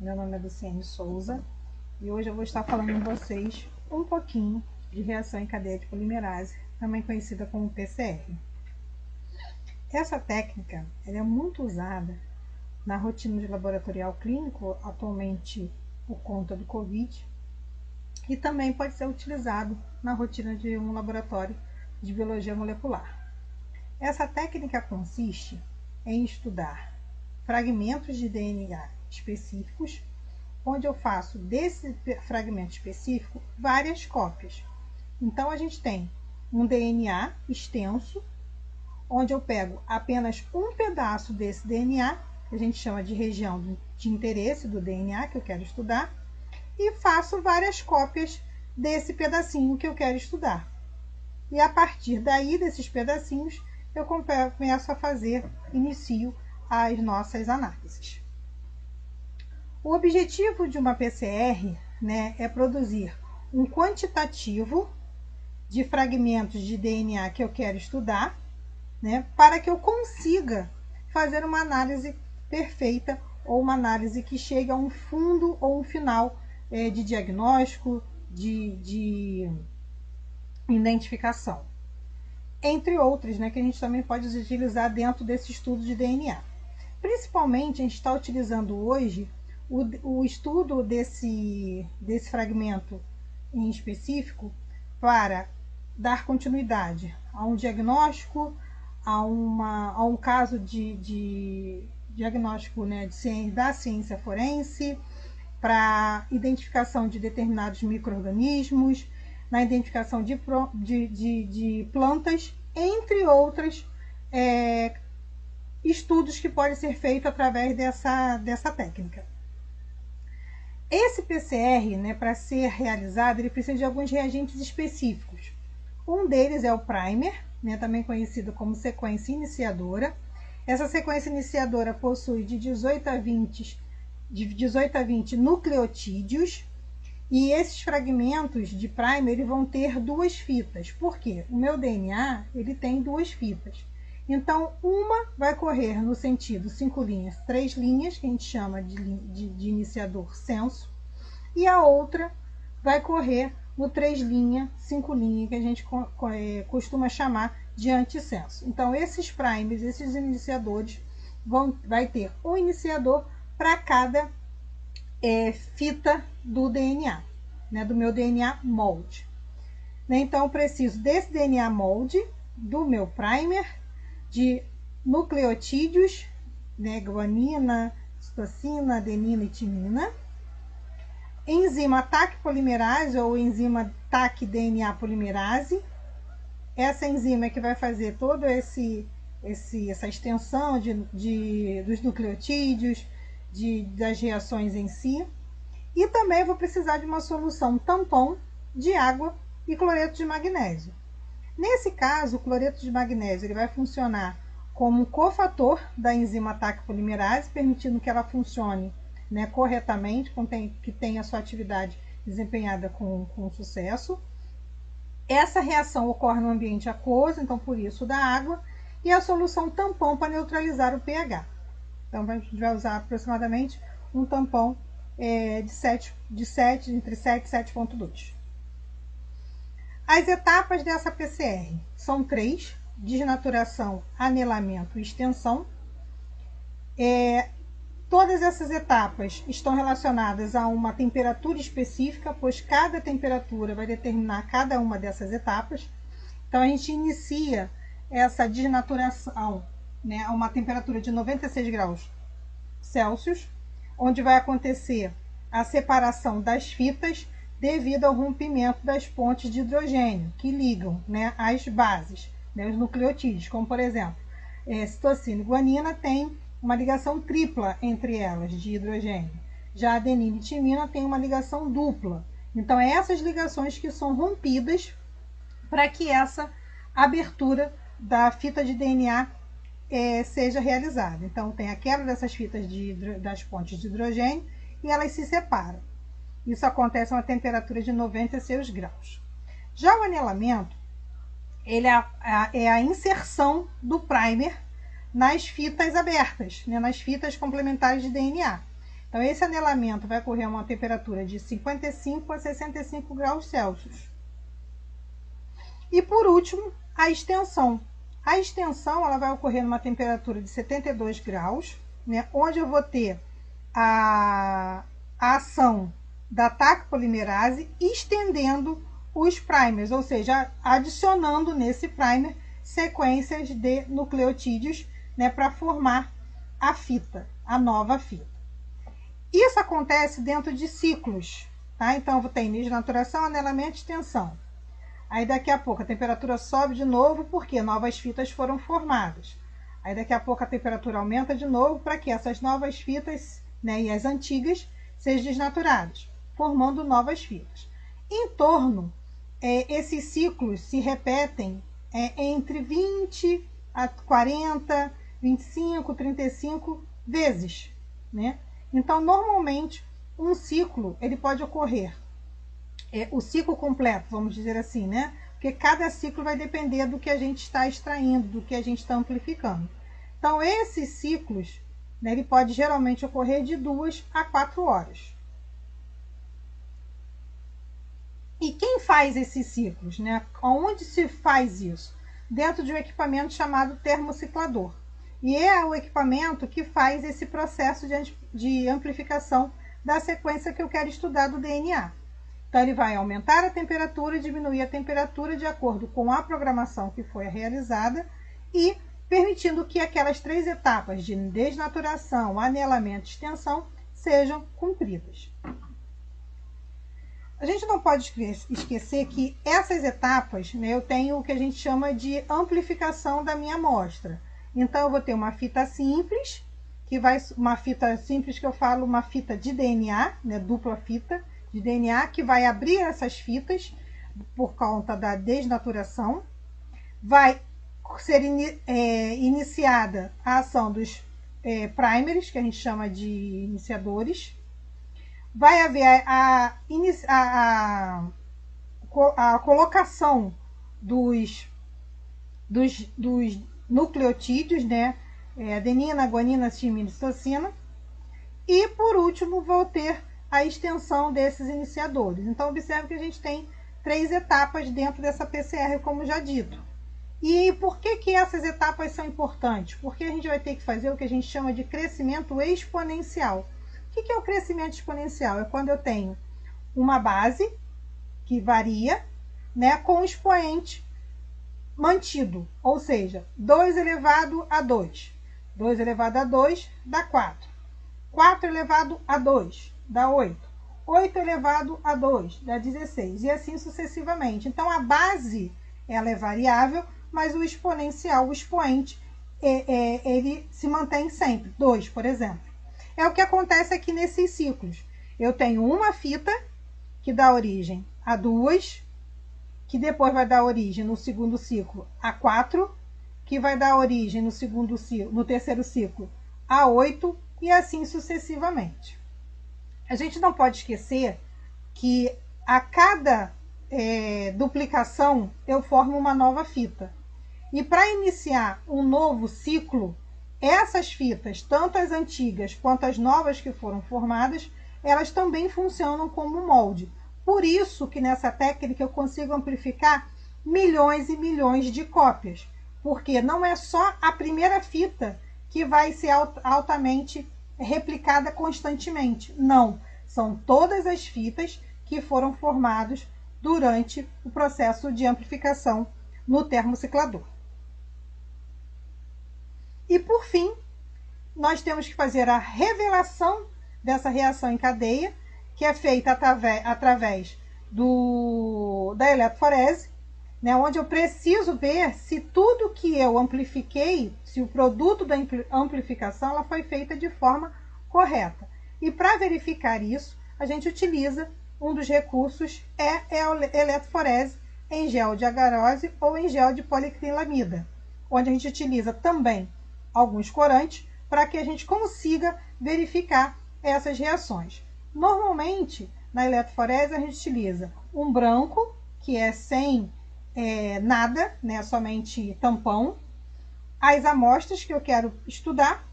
Meu nome é Luciane Souza e hoje eu vou estar falando com vocês um pouquinho de reação em cadeia de polimerase, também conhecida como PCR. Essa técnica é muito usada na rotina de laboratorial clínico, atualmente por conta do Covid, e também pode ser utilizado na rotina de um laboratório de biologia molecular. Essa técnica consiste em estudar fragmentos de DNA específicos, onde eu faço desse fragmento específico várias cópias. Então a gente tem um DNA extenso, onde eu pego apenas um pedaço desse DNA, que a gente chama de região de interesse do DNA que eu quero estudar, e faço várias cópias desse pedacinho que eu quero estudar. E a partir daí, desses pedacinhos, eu começo a fazer, inicio as nossas análises. O objetivo de uma PCR né, é produzir um quantitativo de fragmentos de DNA que eu quero estudar, né, para que eu consiga fazer uma análise perfeita ou uma análise que chegue a um fundo ou um final é, de diagnóstico, de, de identificação entre outros, né, que a gente também pode utilizar dentro desse estudo de DNA. Principalmente, a gente está utilizando hoje o, o estudo desse, desse fragmento em específico para dar continuidade a um diagnóstico, a, uma, a um caso de, de diagnóstico né, de ciência, da ciência forense, para identificação de determinados micro-organismos, na identificação de, de, de, de plantas, entre outros é, estudos que podem ser feitos através dessa, dessa técnica. Esse PCR, né, para ser realizado, ele precisa de alguns reagentes específicos. Um deles é o primer, né, também conhecido como sequência iniciadora. Essa sequência iniciadora possui de 18 a 20, de 18 a 20 nucleotídeos, e esses fragmentos de primer vão ter duas fitas. Por quê? O meu DNA ele tem duas fitas. Então, uma vai correr no sentido cinco linhas, três linhas, que a gente chama de, de, de iniciador senso, e a outra vai correr no três linhas, cinco linhas, que a gente é, costuma chamar de antissenso. Então, esses primers, esses iniciadores, vão, vai ter um iniciador para cada é, fita do DNA, né, do meu DNA molde. Né, então, eu preciso desse DNA molde, do meu primer, de nucleotídeos, né, guanina, citocina, adenina e timina, enzima TAC polimerase ou enzima TAC DNA polimerase. Essa enzima é que vai fazer todo esse, esse essa extensão de, de, dos nucleotídeos, de, das reações em si. E também vou precisar de uma solução tampão de água e cloreto de magnésio. Nesse caso, o cloreto de magnésio ele vai funcionar como cofator da enzima ataque polimerase, permitindo que ela funcione né, corretamente, que tenha sua atividade desempenhada com, com sucesso. Essa reação ocorre no ambiente aquoso, então por isso da água, e a solução tampão para neutralizar o pH. Então, a gente vai usar aproximadamente um tampão é, de, 7, de 7, entre 7 e 7,2. As etapas dessa PCR são três: desnaturação, anelamento e extensão. É, todas essas etapas estão relacionadas a uma temperatura específica, pois cada temperatura vai determinar cada uma dessas etapas. Então, a gente inicia essa desnaturação né, a uma temperatura de 96 graus Celsius, onde vai acontecer a separação das fitas devido ao rompimento das pontes de hidrogênio que ligam né, as bases, né, os nucleotídeos, como por exemplo, é, citocina e guanina tem uma ligação tripla entre elas de hidrogênio. Já adenina e timina tem uma ligação dupla. Então, é essas ligações que são rompidas para que essa abertura da fita de DNA é, seja realizada. Então, tem a quebra dessas fitas de, das pontes de hidrogênio e elas se separam. Isso acontece a uma temperatura de 96 graus. Já o anelamento, ele é a, é a inserção do primer nas fitas abertas, né, nas fitas complementares de DNA. Então, esse anelamento vai ocorrer a uma temperatura de 55 a 65 graus Celsius. E por último, a extensão. A extensão ela vai ocorrer numa temperatura de 72 graus, né, onde eu vou ter a, a ação da TAC polimerase estendendo os primers, ou seja, adicionando nesse primer sequências de nucleotídeos né, para formar a fita, a nova fita. Isso acontece dentro de ciclos, tá? Então, tem desnaturação, anelamento e extensão. Aí, daqui a pouco, a temperatura sobe de novo porque novas fitas foram formadas. Aí, daqui a pouco, a temperatura aumenta de novo para que essas novas fitas né, e as antigas sejam desnaturadas, formando novas fitas. Em torno é, esses ciclos se repetem é, entre 20 a 40, 25, 35 vezes, né? Então, normalmente, um ciclo ele pode ocorrer, é, o ciclo completo, vamos dizer assim, né? Porque cada ciclo vai depender do que a gente está extraindo, do que a gente está amplificando. Então, esses ciclos, né, ele pode geralmente ocorrer de duas a quatro horas. E quem faz esses ciclos? Né? Onde se faz isso? Dentro de um equipamento chamado termociclador. E é o equipamento que faz esse processo de, de amplificação da sequência que eu quero estudar do DNA. Então, ele vai aumentar a temperatura e diminuir a temperatura de acordo com a programação que foi realizada e permitindo que aquelas três etapas de desnaturação, anelamento e extensão sejam cumpridas. A gente não pode esquecer que essas etapas, né, eu tenho o que a gente chama de amplificação da minha amostra. Então, eu vou ter uma fita simples, que vai uma fita simples que eu falo, uma fita de DNA, né, dupla fita de DNA, que vai abrir essas fitas por conta da desnaturação. Vai ser in, é, iniciada a ação dos é, primers, que a gente chama de iniciadores, vai haver a, a, a, a colocação dos, dos, dos nucleotídeos, né? É, adenina, guanina, timina e citocina. E, por último, vou ter a extensão desses iniciadores. Então, observe que a gente tem três etapas dentro dessa PCR, como já dito. E por que, que essas etapas são importantes? Porque a gente vai ter que fazer o que a gente chama de crescimento exponencial. O que é o crescimento exponencial? É quando eu tenho uma base que varia né, com o expoente mantido, ou seja, 2 elevado a 2. 2 elevado a 2 dá 4. 4 elevado a 2 dá 8. 8 elevado a 2 dá 16 e assim sucessivamente. Então a base ela é variável, mas o exponencial, o expoente, é, é, ele se mantém sempre. 2, por exemplo. É o que acontece aqui nesses ciclos. Eu tenho uma fita que dá origem a duas, que depois vai dar origem no segundo ciclo a quatro, que vai dar origem no segundo ciclo, no terceiro ciclo a oito e assim sucessivamente. A gente não pode esquecer que a cada é, duplicação eu formo uma nova fita. E para iniciar um novo ciclo, essas fitas, tanto as antigas quanto as novas que foram formadas, elas também funcionam como molde. Por isso que nessa técnica eu consigo amplificar milhões e milhões de cópias, porque não é só a primeira fita que vai ser altamente replicada constantemente. Não, são todas as fitas que foram formadas durante o processo de amplificação no termociclador. E por fim, nós temos que fazer a revelação dessa reação em cadeia, que é feita através, do, da eletroforese, né, onde eu preciso ver se tudo que eu amplifiquei, se o produto da amplificação ela foi feita de forma correta. E para verificar isso, a gente utiliza um dos recursos é, eletroforese em gel de agarose ou em gel de policrilamida, onde a gente utiliza também alguns corantes para que a gente consiga verificar essas reações. Normalmente, na eletroforese, a gente utiliza um branco, que é sem é, nada, né, somente tampão, as amostras que eu quero estudar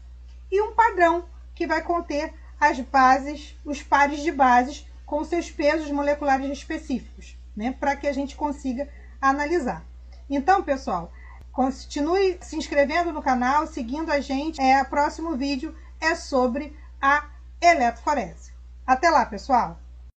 e um padrão, que vai conter as bases, os pares de bases com seus pesos moleculares específicos, né, para que a gente consiga analisar. Então, pessoal, continue se inscrevendo no canal, seguindo a gente. É, o próximo vídeo é sobre a eletroforese. Até lá, pessoal!